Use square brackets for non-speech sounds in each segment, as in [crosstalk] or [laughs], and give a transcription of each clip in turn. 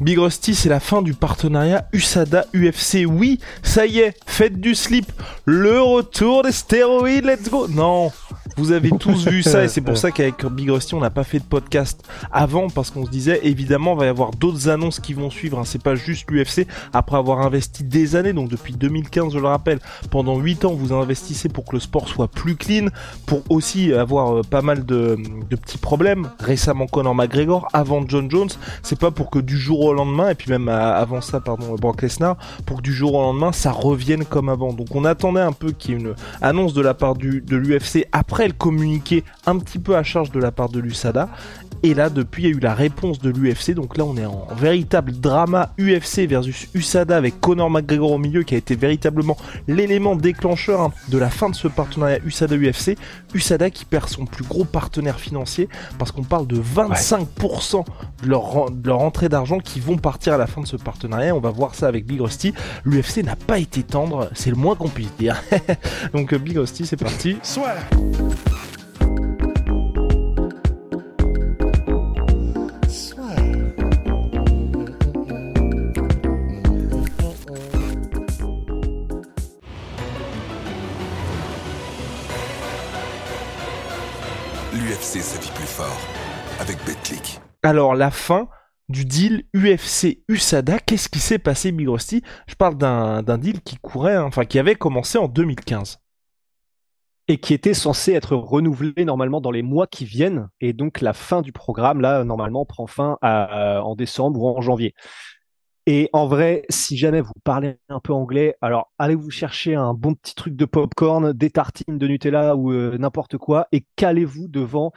Big Rusty, c'est la fin du partenariat USADA UFC. Oui, ça y est, faites du slip. Le retour des stéroïdes, let's go. Non, vous avez tous vu ça et c'est pour ça qu'avec Big Rusty, on n'a pas fait de podcast avant parce qu'on se disait évidemment, il va y avoir d'autres annonces qui vont suivre. hein. C'est pas juste l'UFC. Après avoir investi des années, donc depuis 2015, je le rappelle, pendant 8 ans, vous investissez pour que le sport soit plus clean, pour aussi avoir euh, pas mal de, de petits problèmes. Récemment, Conor McGregor, avant John Jones, c'est pas pour que du jour au lendemain, et puis même euh, avant ça, pardon, Brock Lesnar, pour que du jour au lendemain, ça revienne comme avant. Donc on attendait un peu qu'il y ait une annonce de la part du, de l'UFC après le communiqué un petit peu à charge de la part de l'USADA. Et là, depuis, il y a eu la réponse de l'UFC. Donc là, on est en véritable drama UFC versus USADA avec Conor McGregor au milieu qui a été véritablement l'élément déclencheur hein, de la fin de ce partenariat USADA-UFC. USADA qui perd son plus gros partenaire financier parce qu'on parle de 25% de leur, de leur entrée d'argent qui vont partir à la fin de ce partenariat. On va voir ça avec Big Rusty. L'UFC n'a pas été tendre, c'est le moins qu'on puisse dire. [laughs] Donc euh, Big Rusty, c'est parti. Soit. Alors la fin du deal UFC USADA, qu'est-ce qui s'est passé Big Rusty Je parle d'un deal qui courait, hein, enfin qui avait commencé en 2015. et qui était censé être renouvelé normalement dans les mois qui viennent. Et donc la fin du programme, là, normalement, prend fin à- en décembre ou en janvier. Et en vrai, si jamais vous parlez un peu anglais, alors allez vous chercher un bon petit truc de popcorn, des tartines de Nutella ou euh, n'importe quoi, et calez-vous devant.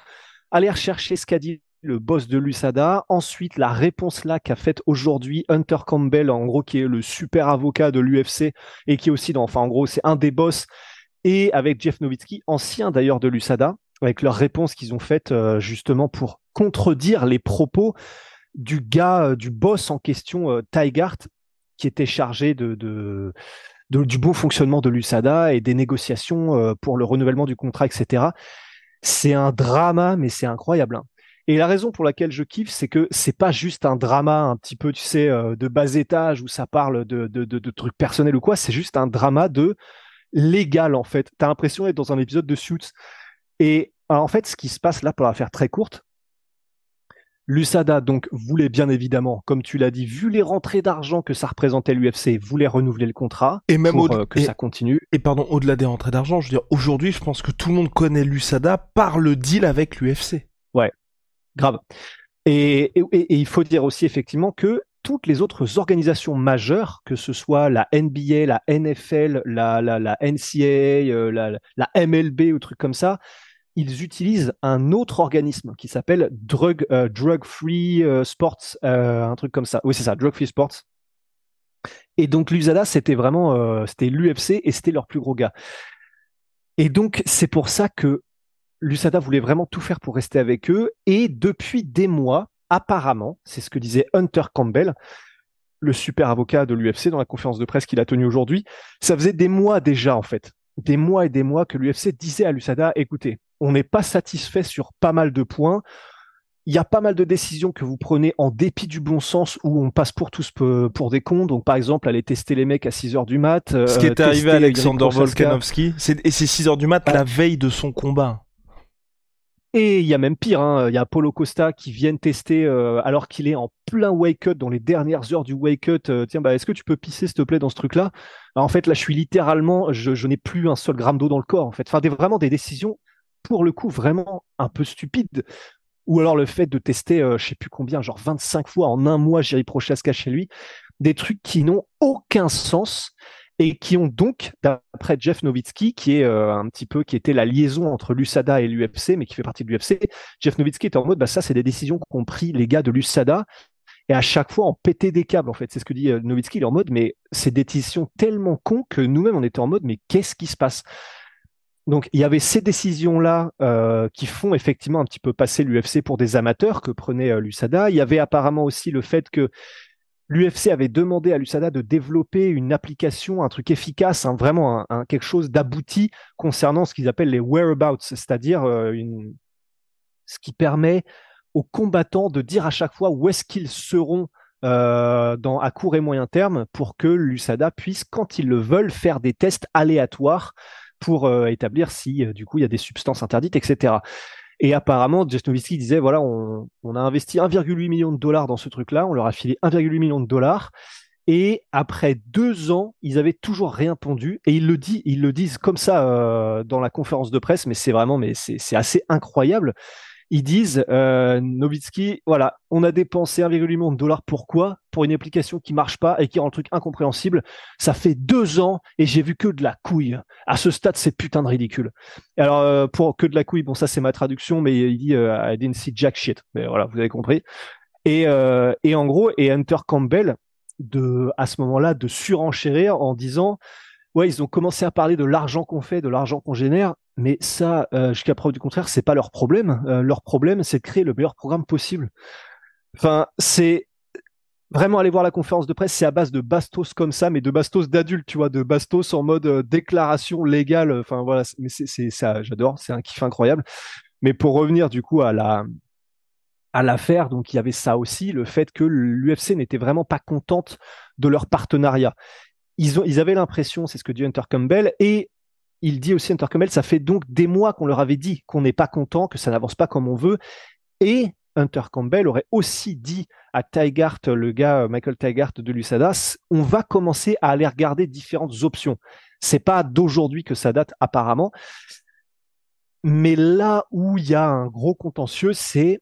Allez rechercher ce qu'a dit le boss de l'USADA. Ensuite, la réponse là qu'a faite aujourd'hui Hunter Campbell, en gros, qui est le super avocat de l'UFC et qui est aussi dans, enfin, en gros, c'est un des boss et avec Jeff Nowitzki, ancien d'ailleurs de l'USADA, avec leur réponse qu'ils ont faite euh, justement pour contredire les propos du gars, euh, du boss en question, euh, Tygart, qui était chargé de, de, du bon fonctionnement de l'USADA et des négociations pour le renouvellement du contrat, etc. C'est un drama, mais c'est incroyable. hein. Et la raison pour laquelle je kiffe, c'est que c'est pas juste un drama un petit peu, tu sais, euh, de bas étage où ça parle de, de, de, de trucs personnels ou quoi. C'est juste un drama de légal en fait. T'as l'impression d'être dans un épisode de Suits. Et alors, en fait, ce qui se passe là, pour la faire très courte, l'USADA donc voulait bien évidemment, comme tu l'as dit, vu les rentrées d'argent que ça représentait l'UFC, voulait renouveler le contrat Et même pour euh, que et- ça continue. Et pardon, au-delà des rentrées d'argent, je veux dire, aujourd'hui, je pense que tout le monde connaît l'USADA par le deal avec l'UFC. Grave. Et, il faut dire aussi effectivement que toutes les autres organisations majeures, que ce soit la NBA, la NFL, la, la, la NCAA, euh, la, la MLB ou trucs comme ça, ils utilisent un autre organisme qui s'appelle Drug, euh, Drug Free euh, Sports, un truc comme ça. Oui, c'est ça, Drug Free Sports. Et donc l'USADA, c'était vraiment, c'était l'UFC et c'était leur plus gros gars. Et donc c'est pour ça que l'USADA voulait vraiment tout faire pour rester avec eux. Et depuis des mois, apparemment, c'est ce que disait Hunter Campbell, le super avocat de l'UFC dans la conférence de presse qu'il a tenue aujourd'hui, ça faisait des mois déjà en fait, des mois et des mois que l'UFC disait à l'USADA, écoutez, on n'est pas satisfait sur pas mal de points. Il y a pas mal de décisions que vous prenez en dépit du bon sens où on passe pour tous pour des cons. Donc, par exemple, aller tester les mecs à 6 heures du mat. Ce qui euh, est arrivé à Alexander. Volkanovski, et c'est 6h du mat, Ouais. la veille de son combat. Et il y a même pire, hein, il y a Paulo Costa qui vient tester euh, alors qu'il est en plein wake cut dans les dernières heures du wake cut. euh, tiens, bah, est-ce que tu peux pisser s'il te plaît dans ce truc-là? Alors, En fait, là, je suis littéralement, je, je n'ai plus un seul gramme d'eau dans le corps. En fait, enfin, des, vraiment des décisions pour le coup vraiment un peu stupides. Ou alors le fait de tester, euh, je sais plus combien, genre 25 fois en un mois, Jerry Prochaska chez lui, des trucs qui n'ont aucun sens. Et qui ont donc, d'après Jeff Nowitzki, qui est euh, un petit peu, qui était la liaison entre l'USADA et l'UFC, mais qui fait partie de l'UFC, Jeff Nowitzki est en mode, bah ça, c'est des décisions qu'ont pris les gars de l'USADA, et à chaque fois, on pétait des câbles, en fait. C'est ce que dit euh, Nowitzki, il est en mode, mais c'est des décisions tellement cons que nous-mêmes, on était en mode, mais qu'est-ce qui se passe? Donc il y avait ces décisions-là euh, qui font effectivement un petit peu passer l'UFC pour des amateurs que prenait l'USADA. Il y avait apparemment aussi le fait que l'UFC avait demandé à l'USADA de développer une application, un truc efficace, hein, vraiment quelque chose d'abouti concernant ce qu'ils appellent les whereabouts, c'est-à-dire euh, ce qui permet aux combattants de dire à chaque fois où est-ce qu'ils seront euh, à court et moyen terme pour que l'USADA puisse, quand ils le veulent, faire des tests aléatoires pour euh, établir si du coup il y a des substances interdites, etc. Et apparemment, Jeff disait voilà, on, a investi 1,8 million de dollars dans ce truc-là, on leur a filé 1,8 million de dollars. Et après deux ans, ils avaient toujours rien pondu. Et ils le, disent, ils le disent comme ça euh, dans la conférence de presse, mais c'est vraiment, mais c'est assez incroyable ils disent euh, Novitsky, voilà, on a dépensé 1,8 million de dollars. Pourquoi? Pour une application qui marche pas et qui rend le truc incompréhensible. Ça fait deux ans et j'ai vu que de la couille. À ce stade, c'est putain de ridicule. Alors euh, pour que de la couille, bon ça c'est ma traduction, mais il dit euh, I didn't see jack shit. Mais voilà, vous avez compris. Et, et en gros, et Hunter Campbell de à ce moment-là de surenchérir en disant ouais, ils ont commencé à parler de l'argent qu'on fait, de l'argent qu'on génère, mais ça, euh, jusqu'à preuve du contraire, c'est pas leur problème. Euh, leur problème, c'est de créer le meilleur programme possible. Enfin, c'est vraiment aller voir la conférence de presse, c'est à base de bastos comme ça, mais de bastos d'adultes, tu vois, de bastos en mode euh, déclaration légale. Enfin voilà, mais c'est ça, j'adore, c'est un kiff incroyable. Mais pour revenir du coup à la à l'affaire, donc il y avait ça aussi, le fait que l'UFC n'était vraiment pas contente de leur partenariat ils, ont, ils avaient l'impression, c'est ce que dit Hunter Campbell, et il dit aussi Hunter Campbell, ça fait donc des mois qu'on leur avait dit qu'on n'est pas content, que ça n'avance pas comme on veut, et Hunter Campbell aurait aussi dit à Tygart, le gars Michael Tygart de l'USADA, on va commencer à aller regarder différentes options. C'est pas d'aujourd'hui que ça date apparemment, mais là où il y a un gros contentieux, c'est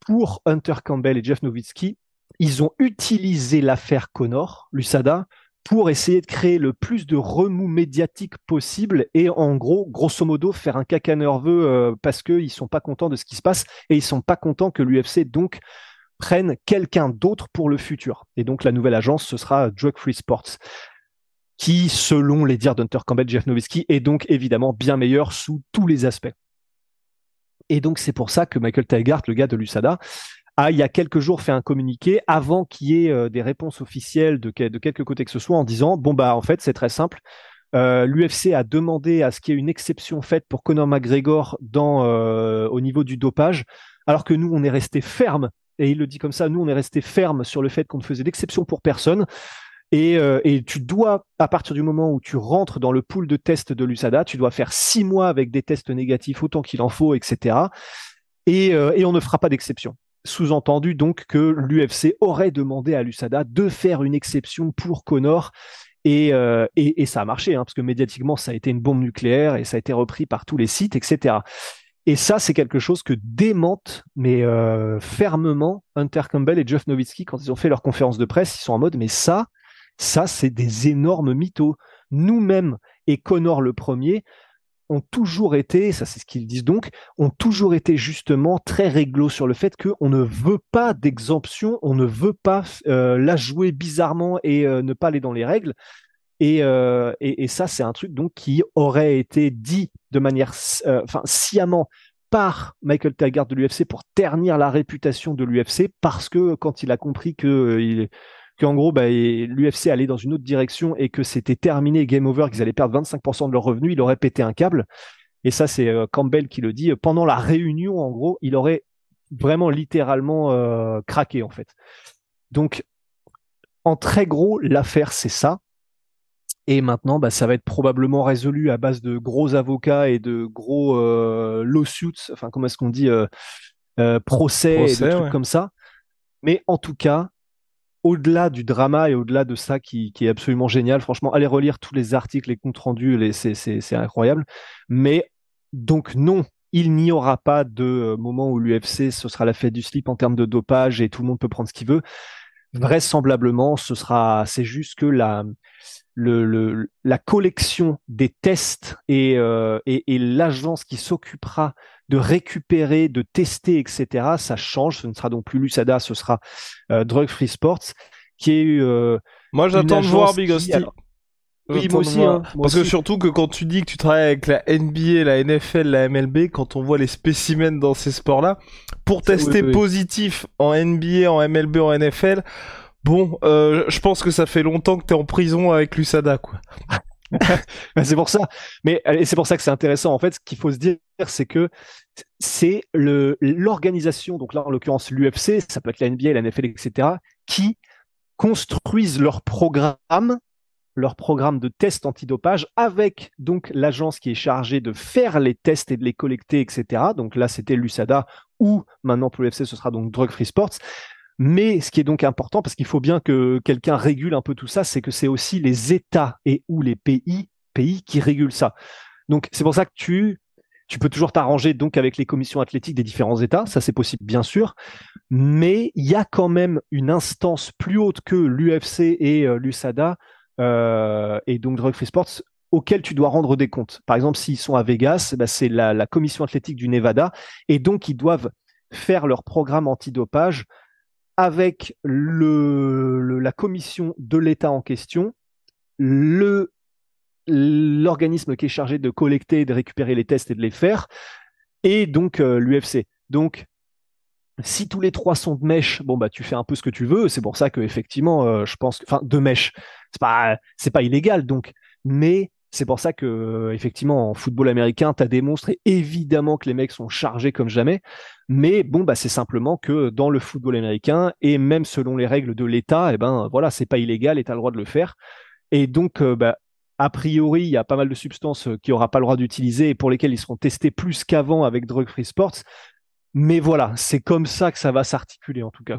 pour Hunter Campbell et Jeff Nowitzki, ils ont utilisé l'affaire Connor, l'USADA, pour essayer de créer le plus de remous médiatique possible et en gros, grosso modo, faire un caca nerveux euh, parce qu'ils sont pas contents de ce qui se passe et ils sont pas contents que l'UFC donc prenne quelqu'un d'autre pour le futur. Et donc la nouvelle agence, ce sera Drug Free Sports, qui, selon les dires d'Hunter Campbell, Jeff Nowitzki, est donc évidemment bien meilleur sous tous les aspects. Et donc c'est pour ça que Michael Tygart, le gars de l'USADA, a il y a quelques jours fait un communiqué avant qu'il y ait euh, des réponses officielles de, quelque côté que ce soit en disant bon bah en fait c'est très simple. Euh, L'UFC a demandé à ce qu'il y ait une exception faite pour Conor McGregor dans, euh, au niveau du dopage, alors que nous on est resté ferme et il le dit comme ça, nous on est resté ferme sur le fait qu'on ne faisait d'exception pour personne. Et, et, tu dois, à partir du moment où tu rentres dans le pool de tests de l'USADA, tu dois faire six mois avec des tests négatifs autant qu'il en faut, etc. Et, et on ne fera pas d'exception sous-entendu donc que l'UFC aurait demandé à l'USADA de faire une exception pour Connor. Et, euh, et, ça a marché, hein, parce que médiatiquement, ça a été une bombe nucléaire et ça a été repris par tous les sites, etc. Et ça, c'est quelque chose que démentent, mais euh, fermement, Hunter Campbell et Jeff Nowitzki quand ils ont fait leur conférence de presse. Ils sont en mode, mais ça, ça, c'est des énormes mythos. Nous-mêmes et Connor le premier, ont toujours été, ça c'est ce qu'ils disent donc, ont toujours été justement très réglo sur le fait qu'on ne veut pas d'exemption, on ne veut pas euh, la jouer bizarrement et euh, ne pas aller dans les règles. Euh, et, et, ça, c'est un truc donc qui aurait été dit de manière, sciemment par Michael Taggart de l'UFC pour ternir la réputation de l'UFC parce que quand il a compris que qu'en gros, bah, l'UFC allait dans une autre direction et que c'était terminé, game over, qu'ils allaient perdre 25% de leurs revenus, il aurait pété un câble. Et ça, c'est euh, Campbell qui le dit. Pendant la réunion, en gros, il aurait vraiment littéralement euh, craqué, en fait. Donc, en très gros, l'affaire, c'est ça. Et maintenant, bah, ça va être probablement résolu à base de gros avocats et de gros euh, lawsuits, enfin, comment est-ce qu'on dit, euh, euh procès, et des trucs comme ça. Mais en tout cas, au-delà du drama et au-delà de ça qui, est absolument génial, franchement, allez relire tous les articles, les comptes rendus, c'est incroyable. Mais donc non, il n'y aura pas de euh, moment où l'UFC ce sera la fête du slip en termes de dopage et tout le monde peut prendre ce qu'il veut. Vraisemblablement, ce sera, c'est juste que la la collection des tests et, euh, l'agence qui s'occupera de récupérer, de tester, etc., ça change. Ce ne sera donc plus Lusada, ce sera euh, Drug Free Sports, qui est euh, Moi, j'attends de voir Big Hostie. Oui, moi aussi, hein, moi Parce que surtout que quand tu dis que tu travailles avec la NBA, la NFL, la MLB, quand on voit les spécimens dans ces sports-là, pour oui, tester oui. positif en NBA, en MLB, en NFL, bon, euh, je pense que ça fait longtemps que t'es en prison avec l'USADA, quoi. [laughs] Ben, c'est pour ça. Mais c'est pour ça que c'est intéressant. En fait, ce qu'il faut se dire, c'est que c'est l'organisation, donc là en l'occurrence l'UFC, ça peut être la NBA, la NFL, etc., qui construisent leur programme, leur programme de tests antidopage avec donc l'agence qui est chargée de faire les tests et de les collecter, etc. Donc là, c'était l'USADA ou maintenant pour l'UFC, ce sera donc Drug Free Sports. Mais ce qui est donc important, parce qu'il faut bien que quelqu'un régule un peu tout ça, c'est que c'est aussi les États et ou les pays, pays qui régulent ça. Donc c'est pour ça que tu, tu peux toujours t'arranger donc avec les commissions athlétiques des différents États, ça c'est possible bien sûr, mais il y a quand même une instance plus haute que l'UFC et euh, l'USADA euh, et donc Drug Free Sports auquel tu dois rendre des comptes. Par exemple, s'ils sont à Vegas, bah, c'est la, la commission athlétique du Nevada et donc ils doivent faire leur programme antidopage avec la commission de l'État en question, le l'organisme qui est chargé de collecter, de récupérer les tests et de les faire, et donc euh, l'UFC. Donc, si tous les trois sont de mèche, bon bah tu fais un peu ce que tu veux. C'est pour ça que effectivement, euh, je pense, enfin de mèche, c'est pas c'est pas illégal donc, mais c'est pour ça que euh, effectivement en football américain, t'as des monstres et évidemment que les mecs sont chargés comme jamais. Mais bon bah c'est simplement que dans le football américain et même selon les règles de l'État, et ben voilà, c'est pas illégal et t'as le droit de le faire. Et donc euh, bah a priori, il y a pas mal de substances euh, qui aura pas le droit d'utiliser et pour lesquelles ils seront testés plus qu'avant avec Drug Free Sports. Mais voilà, c'est comme ça que ça va s'articuler en tout cas.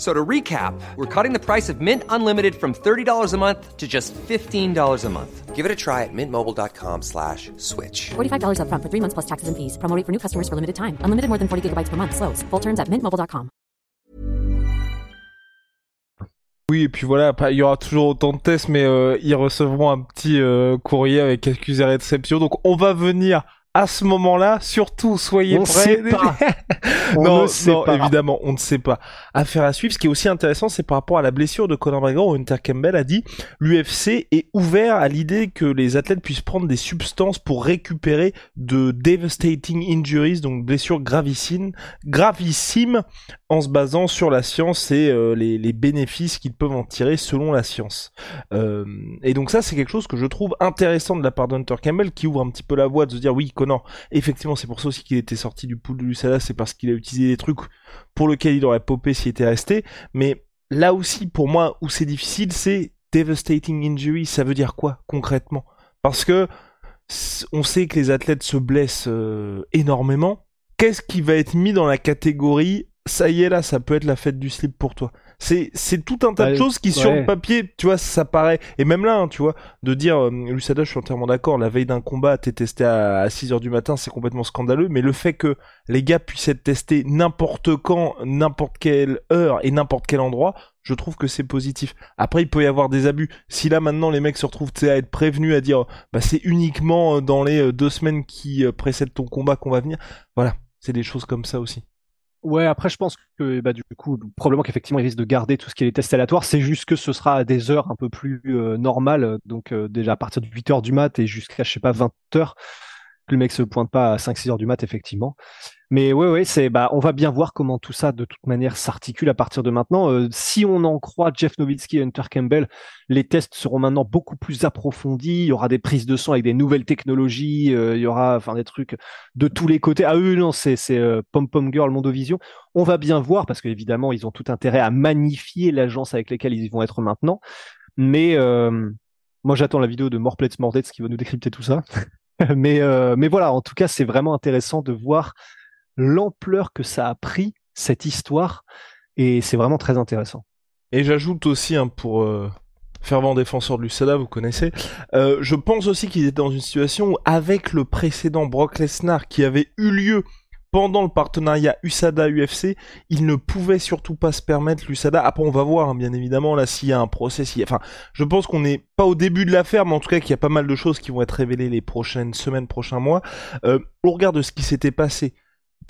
So to recap, we're cutting the price of Mint Unlimited from $30 a month to just $15 a month. Give it a try at mintmobile.com slash switch. $45 upfront for three months plus taxes and fees. Promo for new customers for limited time. Unlimited more than 40 gigabytes per month. Slows. Full terms at mintmobile.com. Oui, et puis voilà, il y aura toujours autant de tests, mais euh, ils recevront un petit euh, courrier avec accusé réception. Donc on va venir à ce moment-là. Surtout, soyez On prêts. sait pas. [laughs] On non, ne sait non, pas. évidemment, on ne sait pas. Affaire à suivre. Ce qui est aussi intéressant, c'est par rapport à la blessure de Conor McGregor, où Hunter Campbell a dit l'UFC est ouvert à l'idée que les athlètes puissent prendre des substances pour récupérer de devastating injuries, donc blessures gravissimes, gravissimes, en se basant sur la science et euh, les, les bénéfices qu'ils peuvent en tirer selon la science. Euh, et donc ça, c'est quelque chose que je trouve intéressant de la part d'Hunter Campbell, qui ouvre un petit peu la voie de se dire oui, Effectivement, c'est pour ça aussi qu'il était sorti du pool de l'USADA, c'est parce qu'il a utilisé des trucs pour lesquels il aurait popé s'il était resté. Mais là aussi, pour moi, où c'est difficile, c'est devastating injury. Ça veut dire quoi concrètement? Parce que on sait que les athlètes se blessent euh, énormément. Qu'est-ce qui va être mis dans la catégorie? Ça y est là, ça peut être la fête du slip pour toi. C'est c'est tout un tas de choses qui sur le papier, tu vois, ça paraît et même là, hein, tu vois, de dire euh, Lusada, je suis entièrement d'accord, la veille d'un combat, t'es testé à, 6 heures du matin, c'est complètement scandaleux, mais le fait que les gars puissent être testés n'importe quand, n'importe quelle heure et n'importe quel endroit, je trouve que c'est positif. Après, il peut y avoir des abus. Si là maintenant les mecs se retrouvent tu sais, à être prévenus à dire, bah c'est uniquement euh, dans les euh, deux semaines qui euh, précèdent ton combat qu'on va venir, voilà, c'est des choses comme ça aussi. Ouais, après, je pense que bah, du coup, probablement qu'effectivement, ils risquent de garder tout ce qui est les tests aléatoires. C'est juste que ce sera à des heures un peu plus euh, normales. Donc, euh, déjà à partir de 8 heures du mat et jusqu'à, je sais pas, 20 heures, que le mec se pointe pas à 5-6 heures du mat, effectivement. Mais ouais, ouais, c'est, bah, on va bien voir comment tout ça, de toute manière, s'articule à partir de maintenant. Euh, si on en croit Jeff Nowitzki et Hunter Campbell, les tests seront maintenant beaucoup plus approfondis. Il y aura des prises de sang avec des nouvelles technologies. euh, il y aura, enfin, des trucs de tous les côtés. Ah oui, non, c'est, c'est euh, Pom Pom Girl, Mondovision. On va bien voir parce qu'évidemment, ils ont tout intérêt à magnifier l'agence avec laquelle ils vont être maintenant. Mais euh, moi, j'attends la vidéo de Morplets Mordets qui va nous décrypter tout ça. [laughs] mais, euh, mais voilà, en tout cas, c'est vraiment intéressant de voir l'ampleur que ça a pris, cette histoire. Et c'est vraiment très intéressant. Et j'ajoute aussi, hein, pour euh, fervent défenseur de l'USADA, vous connaissez, euh, je pense aussi qu'ils étaient dans une situation où, avec le précédent Brock Lesnar qui avait eu lieu pendant le partenariat USADA-UFC, il ne pouvait surtout pas se permettre l'USADA. Après, on va voir, hein, bien évidemment, là, s'il y a un procès. Enfin, je pense qu'on n'est pas au début de l'affaire, mais en tout cas qu'il y a pas mal de choses qui vont être révélées les prochaines semaines, prochains mois. Euh, au regard de ce qui s'était passé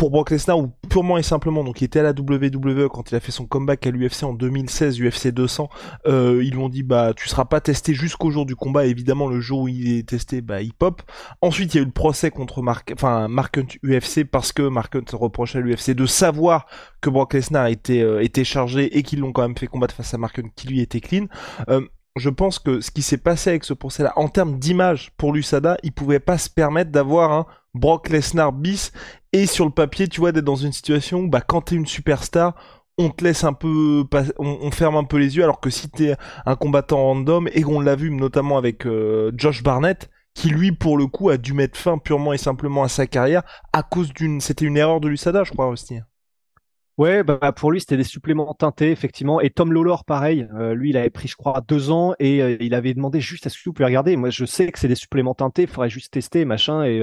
pour Brock Lesnar ou purement et simplement. Donc il était à la WWE quand il a fait son comeback à l'UFC en 2016 UFC 200 euh, ils lui ont dit bah tu seras pas testé jusqu'au jour du combat. Évidemment le jour où il est testé bah il pop. Ensuite il y a eu le procès contre Mark enfin Mark Hunt UFC parce que Mark Hunt reprochait à l'UFC de savoir que Brock Lesnar était euh, chargé et qu'ils l'ont quand même fait combattre face à Mark Hunt qui lui était clean. Euh, je pense que ce qui s'est passé avec ce procès-là, en termes d'image pour l'USADA, il pouvait pas se permettre d'avoir un Brock Lesnar bis et sur le papier, tu vois, d'être dans une situation où, bah, quand t'es une superstar, on te laisse un peu, on, ferme un peu les yeux, alors que si t'es un combattant random, et on l'a vu notamment avec euh, Josh Barnett, qui lui, pour le coup, a dû mettre fin purement et simplement à sa carrière à cause d'une, c'était une erreur de l'USADA, je crois, aussi. Ouais, bah pour lui c'était des suppléments teintés effectivement. Et Tom Lawlor pareil, euh, lui il avait pris je crois deux ans et euh, il avait demandé juste à ce que vous pouvez regarder. Moi je sais que c'est des suppléments teintés, il faudrait juste tester machin et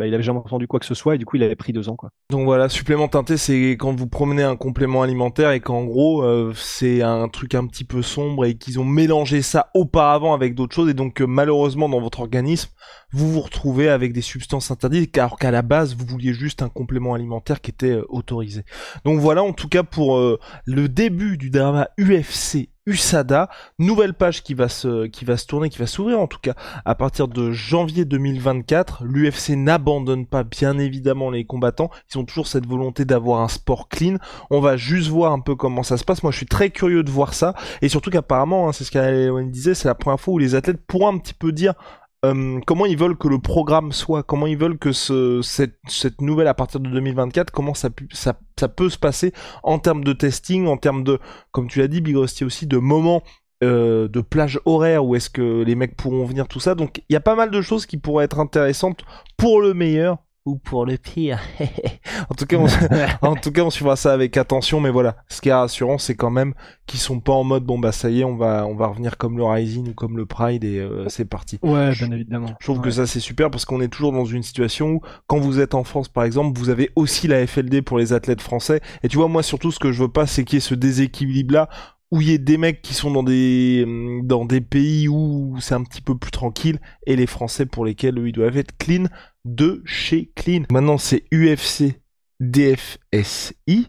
bah, il avait jamais entendu quoi que ce soit et du coup il avait pris deux ans. Donc voilà, supplément teinté, c'est quand vous promenez un complément alimentaire et qu'en gros euh, c'est un truc un petit peu sombre et qu'ils ont mélangé ça auparavant avec d'autres choses et donc euh, malheureusement dans votre organisme vous vous retrouvez avec des substances interdites alors qu'à la base vous vouliez juste un complément alimentaire qui était euh, autorisé. Donc voilà en tout cas pour le début du drama UFC USADA, nouvelle page qui va se qui va se tourner, qui va s'ouvrir en tout cas à partir de janvier 2024. L'UFC n'abandonne pas bien évidemment les combattants, ils ont toujours cette volonté d'avoir un sport clean. On va juste voir un peu comment ça se passe. Moi, je suis très curieux de voir ça et surtout qu'apparemment, hein, c'est ce qu'elle disait, c'est la première fois où les athlètes pourront un petit peu dire euh, comment ils veulent que le programme soit, comment ils veulent que ce, cette, cette nouvelle à partir de 2024, comment ça, ça, ça peut se passer en termes de testing, en termes de, comme tu l'as dit, Big Rusty aussi, de moments euh, de plage horaire où est-ce que les mecs pourront venir, tout ça. Donc il y a pas mal de choses qui pourraient être intéressantes pour le meilleur ou pour le pire. [laughs] en tout cas, on, [laughs] en tout cas, on suivra ça avec attention, mais voilà. Ce qui est rassurant, c'est quand même qu'ils sont pas en mode bon bah ça y est, on va on va revenir comme le Rising ou comme le Pride et euh, c'est parti. Ouais, bien évidemment. Je trouve que ça c'est super parce qu'on est toujours dans une situation où quand vous êtes en France par exemple, vous avez aussi la FLD pour les athlètes français et tu vois moi surtout ce que je veux pas c'est qu'il y ait ce déséquilibre là où il y ait des mecs qui sont dans des dans des pays où c'est un petit peu plus tranquille et les Français pour lesquels eux, ils doivent être clean de chez Clean. Maintenant c'est UFC DFSI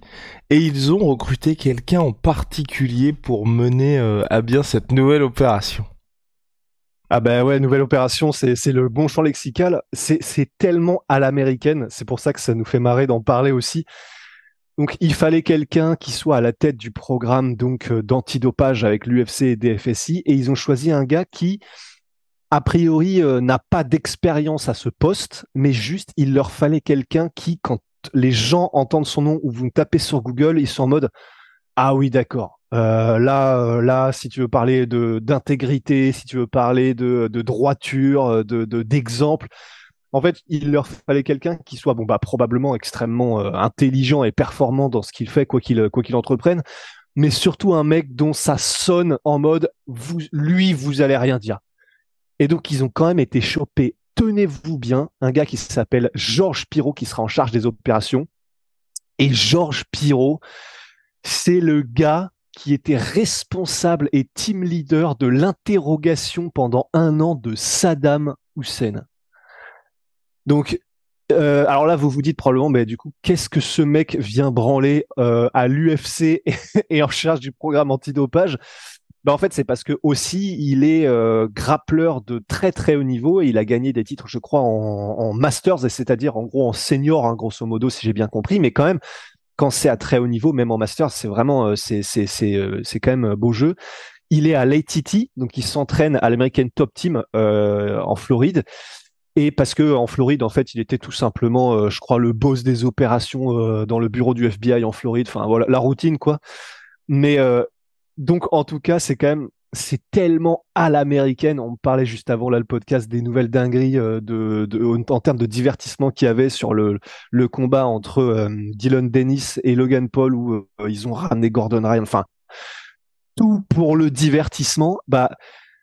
et ils ont recruté quelqu'un en particulier pour mener euh, à bien cette nouvelle opération. Ah ben ouais, nouvelle opération, c'est le bon champ lexical. C'est tellement à l'américaine, c'est pour ça que ça nous fait marrer d'en parler aussi. Donc il fallait quelqu'un qui soit à la tête du programme donc euh, d'antidopage avec l'UFC et DFSI et ils ont choisi un gars qui a priori euh, n'a pas d'expérience à ce poste, mais juste il leur fallait quelqu'un qui quand les gens entendent son nom ou vous tapez sur Google, ils sont en mode ah oui d'accord. Euh, là, là, si tu veux parler de d'intégrité, si tu veux parler de, de droiture, de d'exemple, en fait, il leur fallait quelqu'un qui soit bon bah probablement extrêmement euh, intelligent et performant dans ce qu'il fait quoi qu'il quoi qu'il entreprenne, mais surtout un mec dont ça sonne en mode vous lui vous allez rien dire. Et donc ils ont quand même été chopés. Tenez-vous bien, un gars qui s'appelle Georges Pirot qui sera en charge des opérations. Et Georges Pirot, c'est le gars qui était responsable et team leader de l'interrogation pendant un an de Saddam Hussein. Donc, euh, alors là, vous vous dites probablement, mais du coup, qu'est-ce que ce mec vient branler euh, à l'UFC [laughs] et, en charge du programme antidopage? Ben, en fait, c'est parce que aussi il est euh, grappleur de très très haut niveau et il a gagné des titres, je crois, en, en masters, c'est-à-dire en gros en senior, hein, grosso modo, si j'ai bien compris. Mais quand même, quand c'est à très haut niveau, même en masters, c'est vraiment c'est c'est c'est c'est quand même beau jeu. Il est à l'ATT, donc il s'entraîne à l'American Top Team en Floride. Et parce que en Floride, en fait, il était tout simplement, euh, je crois, le boss des opérations euh, dans le bureau du FBI en Floride. Enfin, voilà, la routine, quoi. Mais euh, donc, en tout cas, c'est quand même, c'est tellement à l'américaine. On parlait juste avant là le podcast des nouvelles dingueries de, de, en termes de divertissement qu'il y avait sur le, le combat entre Dylan Dennis et Logan Paul où ils ont ramené Gordon Ryan. Enfin, tout pour le divertissement. Bah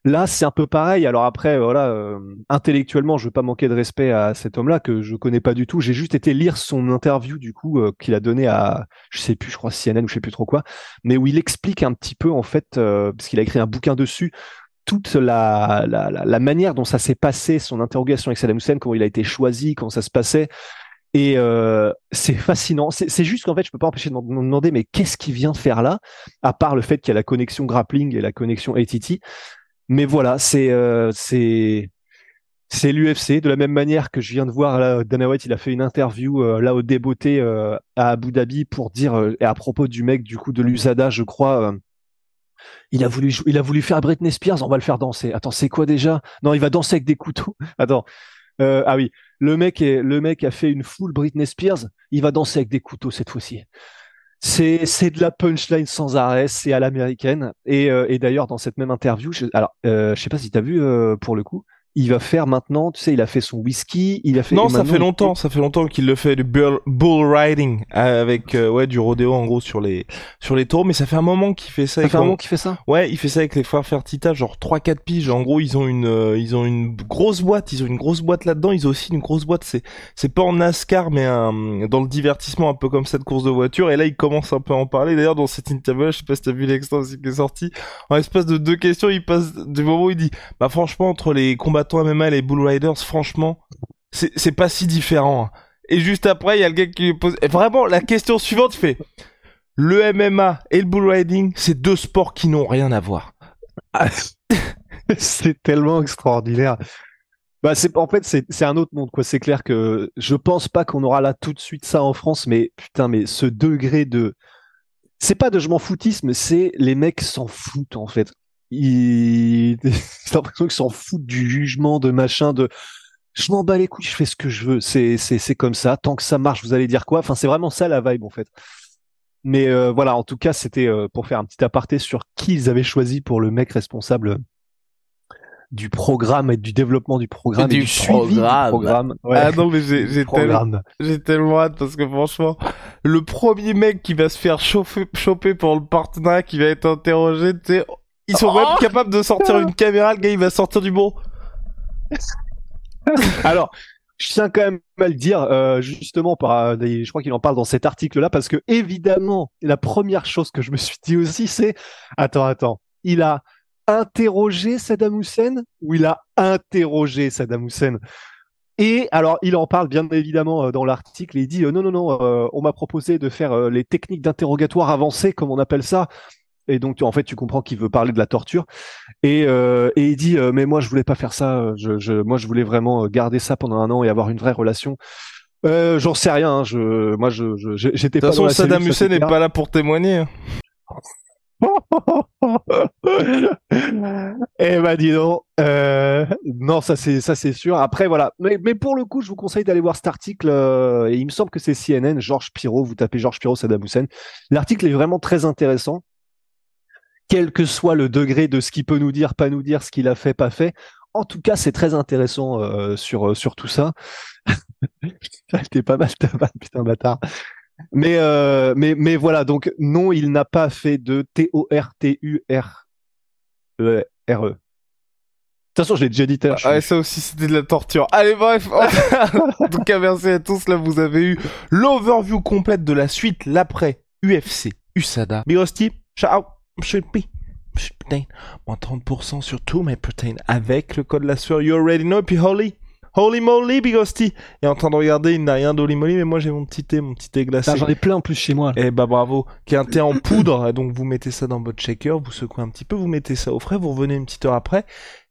là, c'est un peu pareil. Alors après, voilà, euh, intellectuellement, je veux pas manquer de respect à cet homme-là que je connais pas du tout. J'ai juste été lire son interview du coup euh, qu'il a donné à, je sais plus, je crois CNN ou je sais plus trop quoi, mais où il explique un petit peu en fait, euh, parce qu'il a écrit un bouquin dessus, toute la, la, manière dont ça s'est passé, son interrogation avec Saddam Hussein, comment il a été choisi, comment ça se passait. Et euh, c'est fascinant. C'est juste qu'en fait, je peux pas empêcher de me demander, mais qu'est-ce qu'il vient faire là, à part le fait qu'il y a la connexion grappling et la connexion ATT. Mais voilà, c'est euh, c'est l'UFC. De la même manière que je viens de voir là, Dana White, il a fait une interview euh, là au débeauté euh, à Abu Dhabi pour dire et à propos du mec du coup de l'USADA, je crois. il a voulu, faire Britney Spears. On va le faire danser. Attends, c'est quoi déjà? Non, il va danser avec des couteaux. [laughs] Attends. ah oui, le mec est, le mec a fait une full Britney Spears. Il va danser avec des couteaux cette fois-ci. C'est c'est de la punchline sans arrêt, c'est à l'américaine. Et, euh, et d'ailleurs dans cette même interview, je, alors euh, je sais pas si t'as vu euh, pour le coup, il va faire maintenant, tu sais, il a fait son whisky, il a fait. Non, ça fait longtemps, ça fait longtemps qu'il le fait du bull, bull riding avec euh, ouais du rodéo en gros sur les sur les taureaux, mais ça fait un moment qu'il fait ça. Ça fait un moment qu'il fait ça. Ouais, il fait ça avec les frères Fertita, genre 3 4 piges. En gros, ils ont une euh, ils ont une grosse boîte, ils ont une grosse boîte là-dedans, ils ont aussi une grosse boîte, c'est c'est pas en NASCAR mais un, dans le divertissement un peu comme cette course de voiture et là, il commence un peu à en parler. D'ailleurs, dans cette interview, je sais pas si t'as vu l'extrait qui est sorti, en espace de deux questions, il passe du moment où il dit "Bah franchement entre les combattants MMA et les Bull Riders, franchement, c'est pas si différent." hein. Et juste après, il y a le gars qui lui pose vraiment la question suivante fait le MMA et le bull riding, c'est deux sports qui n'ont rien à voir. [laughs] c'est tellement extraordinaire. Bah c'est en fait c'est un autre monde quoi. C'est clair que je pense pas qu'on aura là tout de suite ça en France, mais putain mais ce degré de c'est pas de je m'en foutisme, c'est les mecs s'en foutent en fait. Ils [laughs] j'ai l'impression qu'ils s'en foutent du jugement de machin de je m'en bats les couilles, je fais ce que je veux. C'est c'est c'est comme ça. Tant que ça marche, vous allez dire quoi? Enfin c'est vraiment ça la vibe en fait. Mais euh, voilà, en tout cas, c'était euh, pour faire un petit aparté sur qui ils avaient choisi pour le mec responsable du programme et du développement du programme Et et, du du suivi du programme. programme. Ouais, Ah non mais j'ai j'ai tellement, programme. j'ai tellement hâte parce que franchement, le premier mec qui va se faire chauffer, choper pour le partenariat qui va être interrogé, tu sais, ils sont même capables de sortir une caméra, le gars il va sortir du bon. [laughs] Alors, je tiens quand même à le dire, euh, justement, par, je crois qu'il en parle dans cet article-là, parce que évidemment, la première chose que je me suis dit aussi, c'est, attends, attends, il a interrogé Saddam Hussein ou il a interrogé Saddam Hussein? Et alors, il en parle bien évidemment euh, dans l'article. et Il dit euh, non, non, non. euh, on m'a proposé de faire euh, les techniques d'interrogatoire avancées, comme on appelle ça. Et donc, tu- en fait, tu comprends qu'il veut parler de la torture. Et, euh, et il dit euh, mais moi, je voulais pas faire ça. Je, je, moi, je voulais vraiment euh, garder ça pendant un an et avoir une vraie relation. Euh, J'en sais rien. hein, Je, moi, je, j'étais De pas toute dans façon, la Saddam cellule, Hussein n'est pas là pour témoigner. hein. [laughs] Eh ben dis donc, euh, non ça c'est ça c'est sûr. Après voilà, mais, mais pour le coup je vous conseille d'aller voir cet article. euh, et il me semble que c'est CNN, Georges Pirot. Vous tapez Georges Pirot, Saddam Hussein. L'article est vraiment très intéressant. Quel que soit le degré de ce qu'il peut nous dire, pas nous dire, ce qu'il a fait, pas fait. En tout cas, c'est très intéressant euh, sur sur tout ça. [laughs] T'es pas mal, ta vanne, putain bâtard. Mais euh, mais mais voilà. Donc non, il n'a pas fait de T O R T U R E. De toute façon, je l'ai déjà dit. Ah, ouais, ça aussi, c'était de la torture. Allez, bref. en tout cas, merci à tous. Là, vous avez eu l'overview complète de la suite, l'après UFC, USADA. Birosti, ciao. Chupi. Putain, moins 30% sur tous mes protéines avec le code la sueur. You already know. Et puis, holy. Holy moly, Bigosti. Et en train de regarder, il n'a rien d'holy moly, mais moi j'ai mon petit thé, mon petit thé glacé. Putain, J'en ai plein en plus chez moi. Eh bah bravo, qui est un thé en poudre, donc vous mettez ça dans votre shaker, vous secouez un petit peu, vous mettez ça au frais, vous revenez une petite heure après,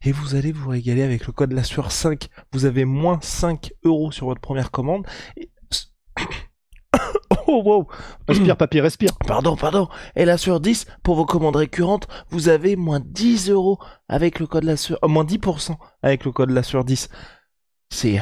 et vous allez vous régaler avec le code la sueur 5. Vous avez moins 5 euros sur votre première commande. Et... [coughs] oh wow, Respire, [coughs] papier, respire. pardon, pardon. Et la sueur 10, pour vos commandes récurrentes, vous avez moins 10 euros avec le code la sueur, euh, moins 10% avec le code la sueur 10. C'est...